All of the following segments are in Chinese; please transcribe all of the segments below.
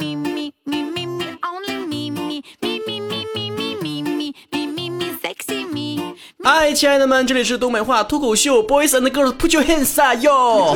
me, me, me, me, me, only me, me, me, me, me, me, me, me, me, me, me, me, sexy me. 嗨，亲爱的们，这里是东北话脱口秀，Boys and Girls Put Your Hands Up 哟。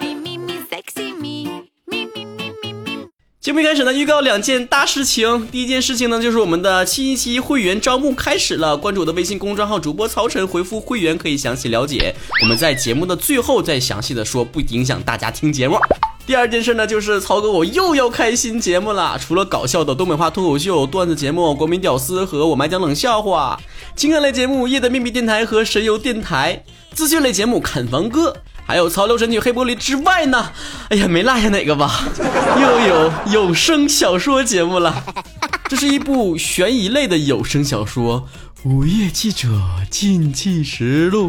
Me, me, me, sexy me. Me, me, me, me, me. 节目一开始呢，预告两件大事情。第一件事情呢，就是我们的新一期会员招募开始了。关注我的微信公众号主播曹晨，回复会员可以详细了解。我们在节目的最后再详细的说，不影响大家听节目。第二件事呢，就是曹哥我又要开新节目了。除了搞笑的东北话脱口秀、段子节目、国民屌丝和我们讲冷笑话，情感类节目《夜的秘密电台》和神游电台，资讯类节目《砍房哥》。还有潮流神曲黑玻璃之外呢，哎呀，没落下哪个吧？又有有声小说节目了。这是一部悬疑类的有声小说《午夜记者禁忌实录》，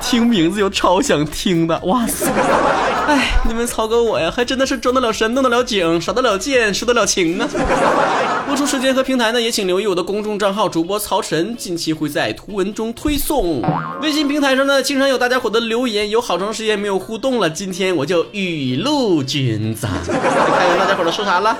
听名字就超想听的，哇塞！哎，你们曹哥我呀，还真的是装得了神，弄得了景，耍得了剑，说得了情呢！播出时间和平台呢，也请留意我的公众账号主播曹晨，近期会在图文中推送。微信平台上呢，经常有大家伙的留言，有好长时间没有互动了，今天我就雨露均沾，看看大家伙都说啥了。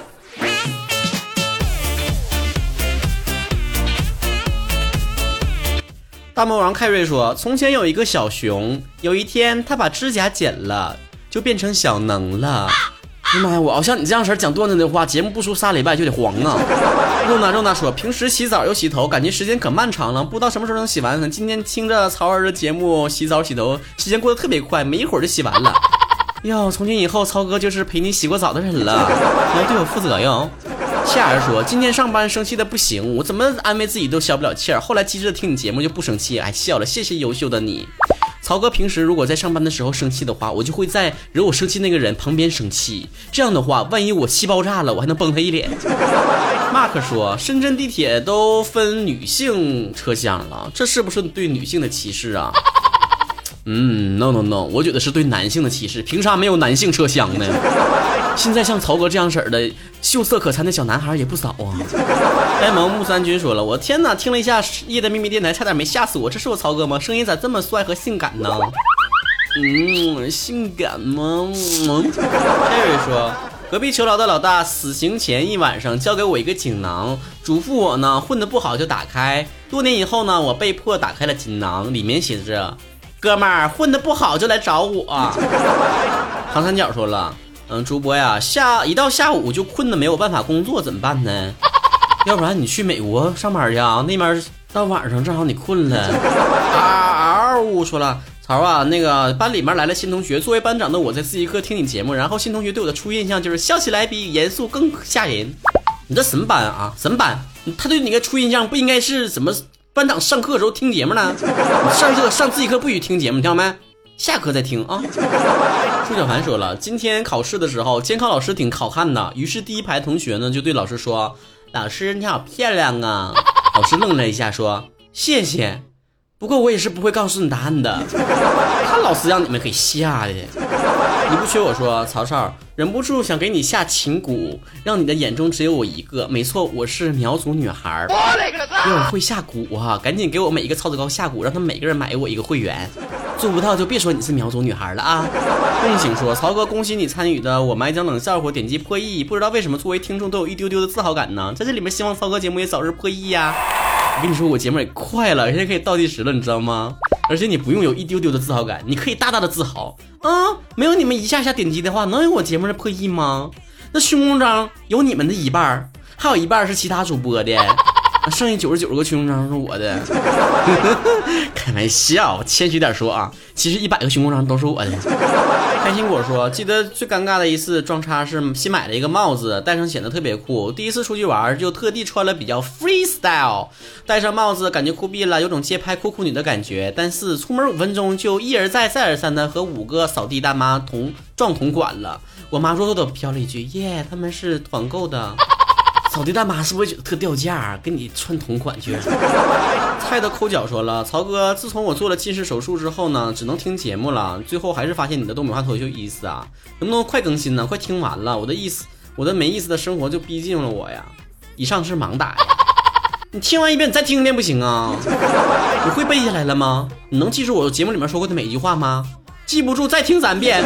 大魔王凯瑞说：“从前有一个小熊，有一天他把指甲剪了，就变成小能了。”哎呀妈呀！我要像你这样式儿讲段子的话，节目不出仨礼拜就得黄啊。肉娜肉娜说，平时洗澡又洗头，感觉时间可漫长了，不知道什么时候能洗完呢。今天听着曹儿的节目，洗澡洗头，时间过得特别快，没一会儿就洗完了。哟，从今以后，曹哥就是陪你洗过澡的人了，你要对我负责哟。夏儿说，今天上班生气的不行，我怎么安慰自己都消不了气儿。后来机智的听你节目就不生气，还笑了，谢谢优秀的你。曹哥平时如果在上班的时候生气的话，我就会在惹我生气那个人旁边生气。这样的话，万一我气爆炸了，我还能崩他一脸。Mark 说，深圳地铁都分女性车厢了，这是不是对女性的歧视啊？嗯，no no no，我觉得是对男性的歧视。凭啥没有男性车厢呢？现在像曹哥这样式儿的秀色可餐的小男孩也不少啊。呆萌木三军说了，我天哪，听了一下《夜的秘密电台》，差点没吓死我。这是我曹哥吗？声音咋这么帅和性感呢？嗯，性感吗？嗯 Terry 说，隔壁囚牢的老大死刑前一晚上交给我一个锦囊，嘱咐我呢混得不好就打开。多年以后呢，我被迫打开了锦囊，里面写着：“哥们儿混得不好就来找我。”唐三角说了，嗯，主播呀，下一到下午就困的没有办法工作，怎么办呢？要不然你去美国上班去啊？那边到晚上正好你困了。嗷呜说了，曹啊，那个班里面来了新同学，作为班长的我在自习课听你节目，然后新同学对我的初印象就是笑起来比严肃更吓人。你这什么班啊？什么班？他对你个初印象不应该是怎么？班长上课的时候听节目呢？你上课上自习课不许听节目，听到没？下课再听啊。朱小凡说了，今天考试的时候，监考老师挺好看的，于是第一排同学呢就对老师说。老师你好漂亮啊！老师愣了一下，说：“谢谢，不过我也是不会告诉你答案的。”看老师让你们给吓的。你不缺我说，曹少忍不住想给你下情蛊，让你的眼中只有我一个。没错，我是苗族女孩。哟，会下蛊啊！赶紧给我每一个操子高下蛊，让他们每个人买我一个会员。做不到就别说你是苗族女孩了啊！梦醒说：“曹哥，恭喜你参与的《我们爱讲冷笑话》点击破亿，不知道为什么作为听众都有一丢丢的自豪感呢？在这里面，希望曹哥节目也早日破亿呀！我跟你说，我节目也快了，现在可以倒计时了，你知道吗？而且你不用有一丢丢的自豪感，你可以大大的自豪啊！没有你们一下下点击的话，能有我节目的破亿吗？那胸章有你们的一半，还有一半是其他主播的。”剩下九十九个胸章是我的，开玩笑，谦虚点说啊，其实一百个胸章都是我的。开心果说，记得最尴尬的一次撞叉是新买了一个帽子，戴上显得特别酷。第一次出去玩就特地穿了比较 freestyle，戴上帽子感觉酷毙了，有种街拍酷酷女的感觉。但是出门五分钟就一而再再而三的和五个扫地大妈同撞同款了。我妈弱弱的飘了一句：“耶，他们是团购的。”扫地大妈是不是觉得特掉价，啊跟你穿同款去？菜的抠脚说了，曹哥，自从我做了近视手术之后呢，只能听节目了。最后还是发现你的东北话脱口秀意思啊，能不能快更新呢？快听完了，我的意思，我的没意思的生活就逼近了我呀。以上是盲打呀，你听完一遍，你再听一遍不行啊？你会背下来了吗？你能记住我节目里面说过的每一句话吗？记不住再听三遍。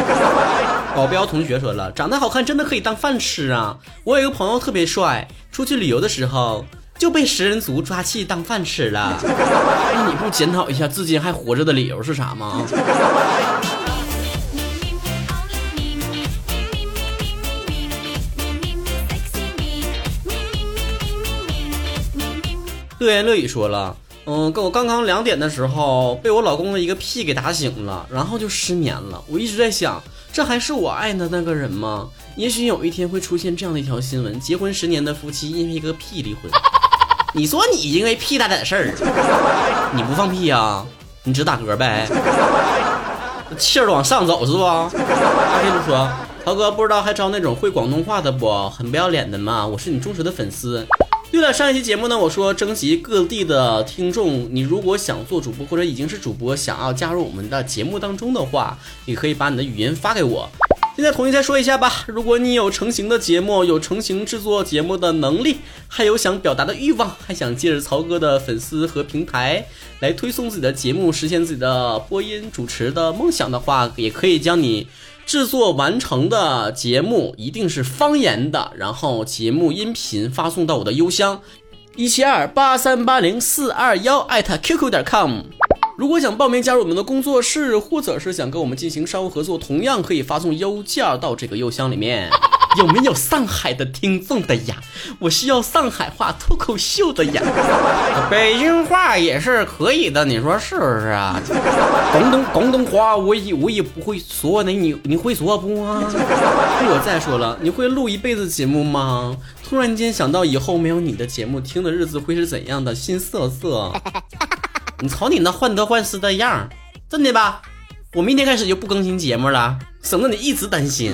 保镖同学说了，长得好看真的可以当饭吃啊！我有一个朋友特别帅，出去旅游的时候就被食人族抓去当饭吃了。那你不检讨一下至今还活着的理由是啥吗？乐言乐语说了，嗯，跟我刚刚两点的时候被我老公的一个屁给打醒了，然后就失眠了。我一直在想，这还是我爱的那个人吗？也许有一天会出现这样的一条新闻：结婚十年的夫妻因为一个屁离婚。你说你因为屁大点事儿，你不放屁呀？你只打嗝呗？气儿都往上走是不？阿飞就说：“涛哥，不知道还招那种会广东话的不？很不要脸的嘛！我是你忠实的粉丝。”对了，上一期节目呢，我说征集各地的听众，你如果想做主播或者已经是主播，想要加入我们的节目当中的话，你可以把你的语音发给我。现在统一再说一下吧，如果你有成型的节目，有成型制作节目的能力，还有想表达的欲望，还想借着曹哥的粉丝和平台来推送自己的节目，实现自己的播音主持的梦想的话，也可以将你。制作完成的节目一定是方言的，然后节目音频发送到我的邮箱一七二八三八零四二幺艾特 qq 点 com。如果想报名加入我们的工作室，或者是想跟我们进行商务合作，同样可以发送邮件到这个邮箱里面。有没有上海的听众的呀？我需要上海话脱口秀的呀，北京话也是可以的，你说是不是啊？广东广东话我也我也不会说呢，你你会说不啊？我再说了，你会录一辈子节目吗？突然间想到以后没有你的节目听的日子会是怎样的，心瑟瑟。你瞅你那患得患失的样儿，真的吧？我明天开始就不更新节目了，省得你一直担心。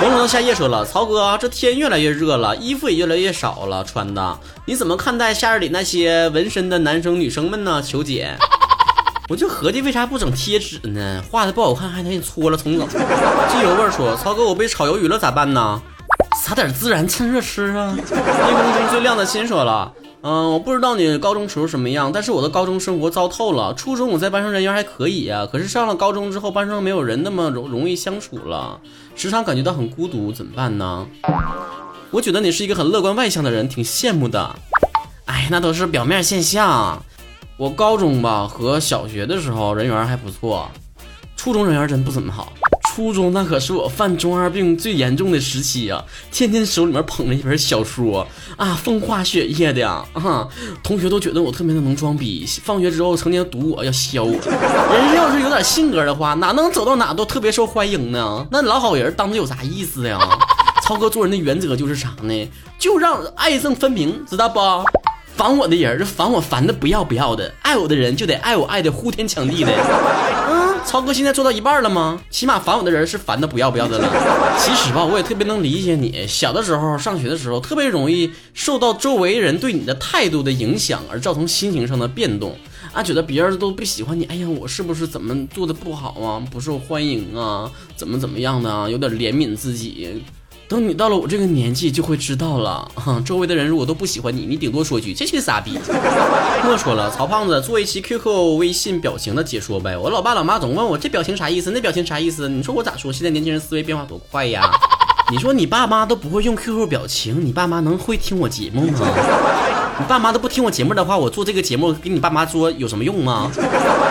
黄龙夏夜说了，曹哥，这天越来越热了，衣服也越来越少了穿的，你怎么看待夏日里那些纹身的男生女生们呢？求解。我就合计为啥不整贴纸呢？画的不好看还得搓了重整。机油味说，曹哥，我被炒鱿鱼了咋办呢？撒点孜然趁热吃啊。夜空中最亮的心说了。嗯，我不知道你高中时候什么样，但是我的高中生活糟透了。初中我在班上人缘还可以啊，可是上了高中之后，班上没有人那么容容易相处了，时常感觉到很孤独，怎么办呢？我觉得你是一个很乐观外向的人，挺羡慕的。哎，那都是表面现象。我高中吧和小学的时候人缘还不错，初中人缘真不怎么好。初中那可是我犯中二病最严重的时期啊！天天手里面捧着一本小说啊，风花雪月的啊，同学都觉得我特别的能装逼。放学之后成天堵我要削我。人要是有点性格的话，哪能走到哪都特别受欢迎呢？那老好人当着有啥意思呀？超哥做人的原则就是啥呢？就让爱憎分明，知道不？烦我的人就烦我烦的不要不要的，爱我的人就得爱我爱的呼天抢地的。嗯，超哥现在做到一半了吗？起码烦我的人是烦的不要不要的了。其实吧，我也特别能理解你。小的时候上学的时候，特别容易受到周围人对你的态度的影响，而造成心情上的变动。啊，觉得别人都不喜欢你，哎呀，我是不是怎么做的不好啊？不受欢迎啊？怎么怎么样的啊？有点怜悯自己。等你到了我这个年纪，就会知道了。哼，周围的人如果都不喜欢你，你顶多说句这群傻逼。莫说了，曹胖子做一期 QQ 微信表情的解说呗。我老爸老妈总问我这表情啥意思，那表情啥意思？你说我咋说？现在年轻人思维变化多快呀！你说你爸妈都不会用 QQ 表情，你爸妈能会听我节目吗？你爸妈都不听我节目的话，我做这个节目给你爸妈说有什么用吗？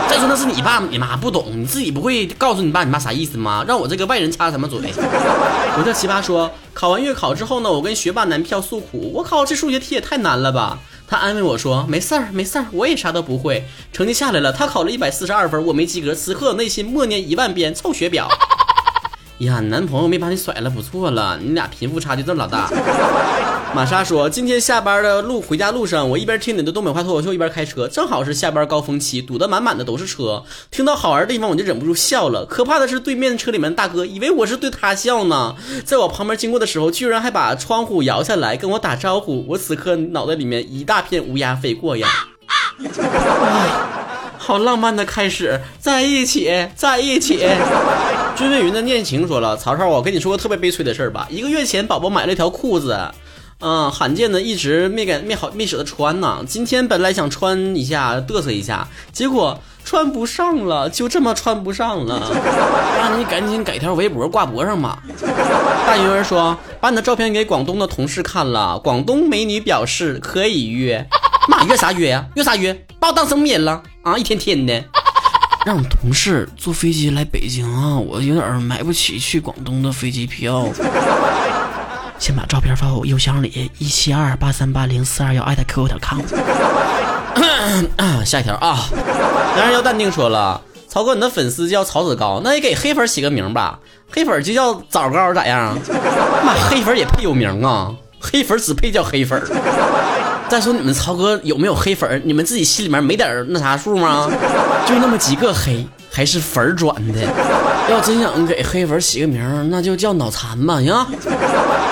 再说那是你爸你妈不懂，你自己不会告诉你爸你妈啥意思吗？让我这个外人插什么嘴？我叫奇葩说，考完月考之后呢，我跟学霸男票诉苦，我靠，这数学题也太难了吧？他安慰我说，没事儿没事儿，我也啥都不会。成绩下来了，他考了一百四十二分，我没及格。此刻内心默念一万遍臭学婊。呀，男朋友没把你甩了，不错了。你俩贫富差距这么老大。玛莎说，今天下班的路回家路上，我一边听你的东北话脱口秀，一边开车，正好是下班高峰期，堵得满满的都是车。听到好玩的地方，我就忍不住笑了。可怕的是，对面车里面大哥以为我是对他笑呢，在我旁边经过的时候，居然还把窗户摇下来跟我打招呼。我此刻脑袋里面一大片乌鸦飞过呀。好浪漫的开始，在一起，在一起。君问云的念情说了：“曹操，我跟你说个特别悲催的事儿吧。一个月前，宝宝买了一条裤子，嗯，罕见的一直没敢没好没舍得穿呢。今天本来想穿一下嘚瑟一下，结果穿不上了，就这么穿不上了。那你赶紧改条围脖挂脖上吧。大鱼儿说：“把你的照片给广东的同事看了，广东美女表示可以约。妈约啥约呀？约啥约？把我当什么人了啊？一天天的。”让同事坐飞机来北京啊，我有点买不起去广东的飞机票。先把照片发我邮箱里，一七二八三八零四二幺艾特 qq 点 com。下一条啊，男人要淡定说了，曹哥，你的粉丝叫曹子高，那也给黑粉起个名吧，黑粉就叫枣糕咋样？妈，黑粉也配有名啊？黑粉只配叫黑粉。再说你们曹哥有没有黑粉？你们自己心里面没点那啥数吗？就那么几个黑，还是粉转的。要真想给黑粉起个名，那就叫脑残吧，行。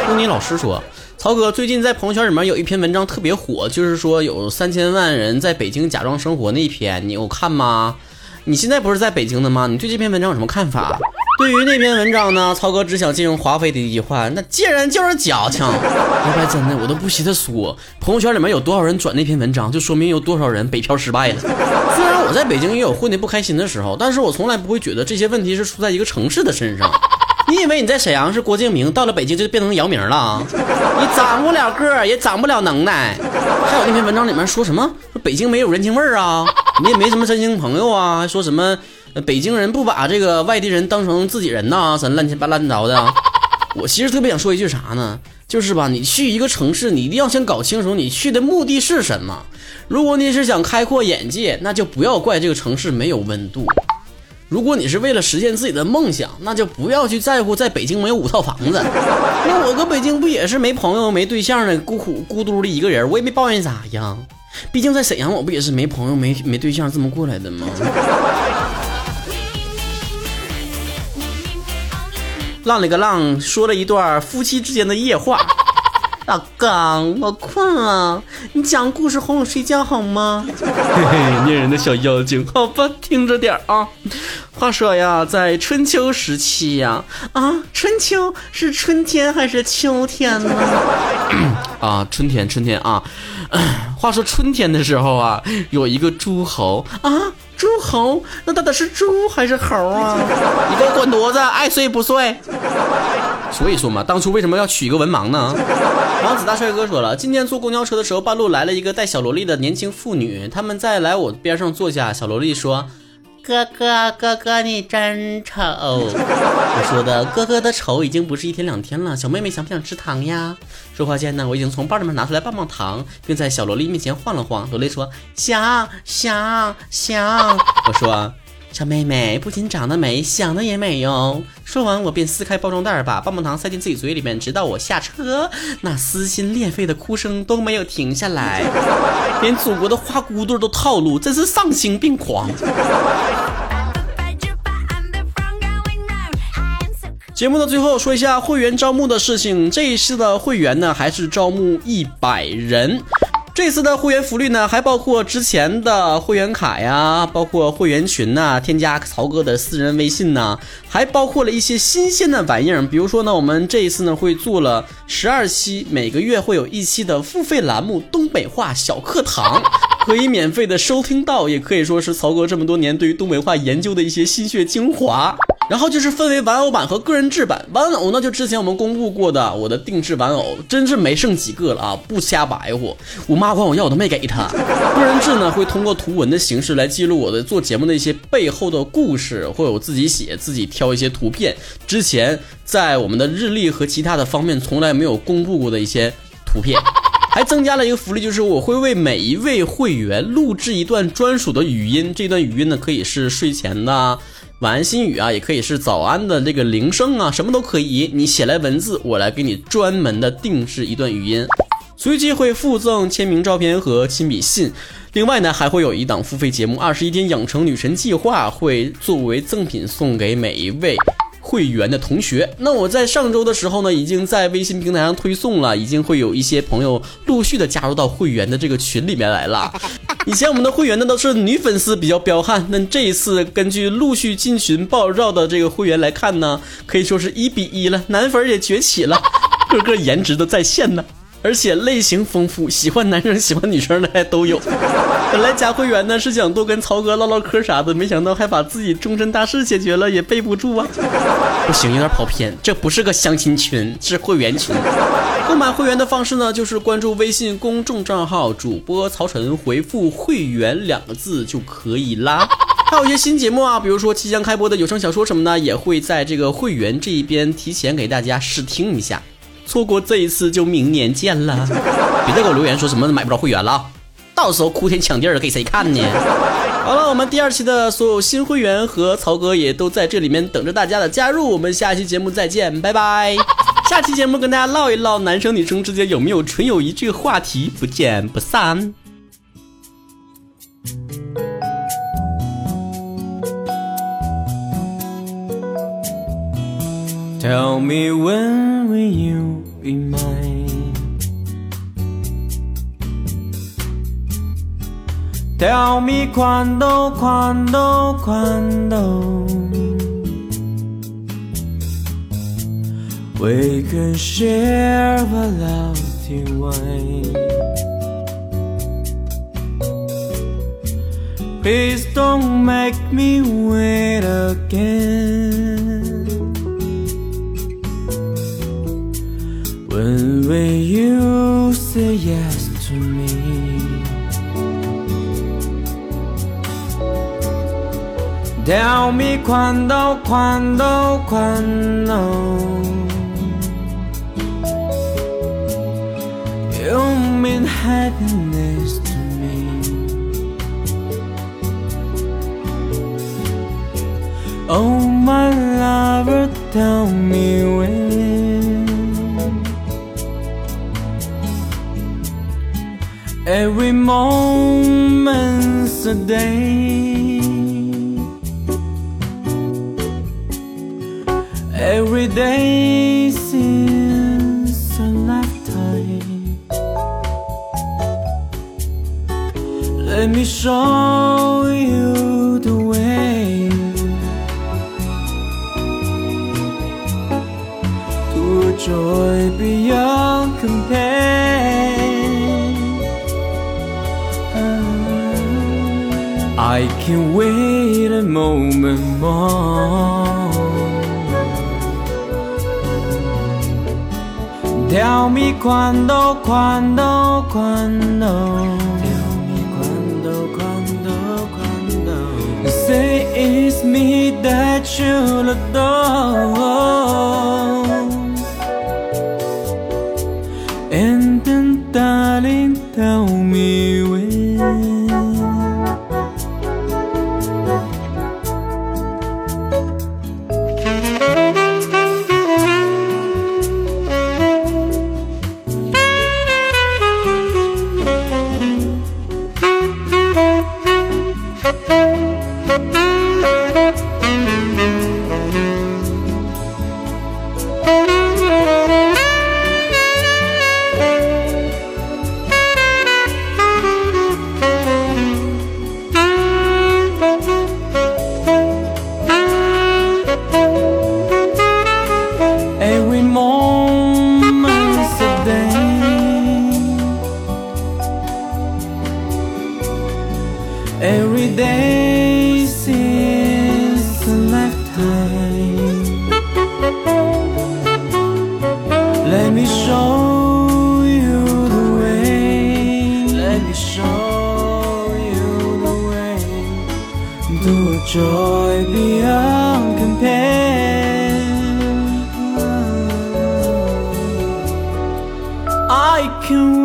听你老师说，曹哥最近在朋友圈里面有一篇文章特别火，就是说有三千万人在北京假装生活那一篇，你有看吗？你现在不是在北京的吗？你对这篇文章有什么看法？对于那篇文章呢，曹哥只想借用华妃的一句话：“那贱人就是矫情。”要不然真的，我都不稀得说，朋友圈里面有多少人转那篇文章，就说明有多少人北漂失败了。虽然我在北京也有混的不开心的时候，但是我从来不会觉得这些问题是出在一个城市的身上。你以为你在沈阳是郭敬明，到了北京就变成姚明了？你长不了个，也长不了能耐。还有那篇文章里面说什么？说北京没有人情味儿啊，你也没什么真心朋友啊，还说什么？北京人不把这个外地人当成自己人呐，什么乱七八糟的。我其实特别想说一句啥呢？就是吧，你去一个城市，你一定要先搞清楚你去的目的是什么。如果你是想开阔眼界，那就不要怪这个城市没有温度；如果你是为了实现自己的梦想，那就不要去在乎在北京没有五套房子。那我搁北京不也是没朋友、没对象的孤苦孤独的一个人，我也没抱怨啥呀。毕竟在沈阳，我不也是没朋友、没没对象这么过来的吗？浪里个浪，说了一段夫妻之间的夜话。老公，我困了，你讲故事哄我睡觉好吗？嘿嘿，粘人的小妖精，好吧，听着点啊。话说呀，在春秋时期呀，啊，春秋是春天还是秋天呢？啊，春天，春天啊。话说春天的时候啊，有一个诸侯啊。猪猴，那到底是猪还是猴啊？你给我滚犊子，爱睡不睡。所以说嘛，当初为什么要娶一个文盲呢？王子大帅哥说了，今天坐公交车的时候，半路来了一个带小萝莉的年轻妇女，他们在来我边上坐下，小萝莉说。哥哥，哥哥，你真丑！我说的哥哥的丑已经不是一天两天了。小妹妹想不想吃糖呀？说话间呢，我已经从包里面拿出来棒棒糖，并在小萝莉面前晃了晃。萝莉说想想想。我说。小妹妹不仅长得美，想的也美哟。说完，我便撕开包装袋，把棒棒糖塞进自己嘴里面，直到我下车，那撕心裂肺的哭声都没有停下来，连祖国的花骨朵都套路，真是丧心病狂。节目的最后说一下会员招募的事情，这一次的会员呢，还是招募一百人。这次的会员福利呢，还包括之前的会员卡呀，包括会员群呐，添加曹哥的私人微信呐，还包括了一些新鲜的玩意儿。比如说呢，我们这一次呢会做了十二期，每个月会有一期的付费栏目《东北话小课堂》，可以免费的收听到，也可以说是曹哥这么多年对于东北话研究的一些心血精华。然后就是分为玩偶版和个人制版。玩偶呢，就之前我们公布过的我的定制玩偶，真是没剩几个了啊！不瞎白活，我妈管我要，我都没给她。个人制呢，会通过图文的形式来记录我的做节目的一些背后的故事，会有自己写、自己挑一些图片。之前在我们的日历和其他的方面从来没有公布过的一些图片，还增加了一个福利，就是我会为每一位会员录制一段专属的语音。这段语音呢，可以是睡前的。晚安心语啊，也可以是早安的这个铃声啊，什么都可以。你写来文字，我来给你专门的定制一段语音，随机会附赠签名照片和亲笔信。另外呢，还会有一档付费节目《二十一天养成女神计划》，会作为赠品送给每一位。会员的同学，那我在上周的时候呢，已经在微信平台上推送了，已经会有一些朋友陆续的加入到会员的这个群里面来了。以前我们的会员呢都是女粉丝比较彪悍，那这一次根据陆续进群爆照的这个会员来看呢，可以说是一比一了，男粉也崛起了，个个颜值都在线呢。而且类型丰富，喜欢男生喜欢女生的还都有。本来加会员呢是想多跟曹哥唠唠嗑啥的，没想到还把自己终身大事解决了，也背不住啊！不行，有点跑偏，这不是个相亲群，是会员群。购买会员的方式呢，就是关注微信公众账号主播曹晨，回复“会员”两个字就可以啦。还有一些新节目啊，比如说即将开播的有声小说什么的，也会在这个会员这一边提前给大家试听一下。错过这一次就明年见了。别再给我留言说什么买不着会员了，到时候哭天抢地的给谁看呢？好了，我们第二期的所有新会员和曹哥也都在这里面等着大家的加入。我们下期节目再见，拜拜。下期节目跟大家唠一唠男生女生之间有没有纯友谊这个话题，不见不散。Tell me when will you be mine? Tell me quando, quando, quando. We can share a lovely wine. Please don't make me wait again Will you say yes to me? Tell me quando, quando, quando You mean happiness to me Oh my lover, tell me when Every moment's a day. Every day seems a lifetime. Let me show you the way to joy can wait a moment more. Tell me quando, quando, quando. Tell me quando, quando, quando. Say it's me that you'll adore.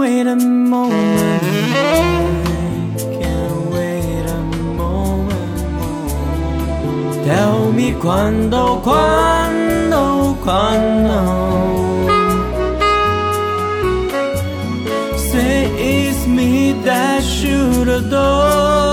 wait a moment. Can't wait a moment. Tell me quando, quando, quando. Say it's me that should adore.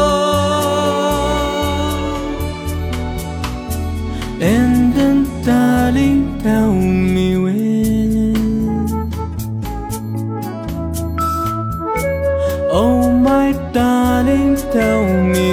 então me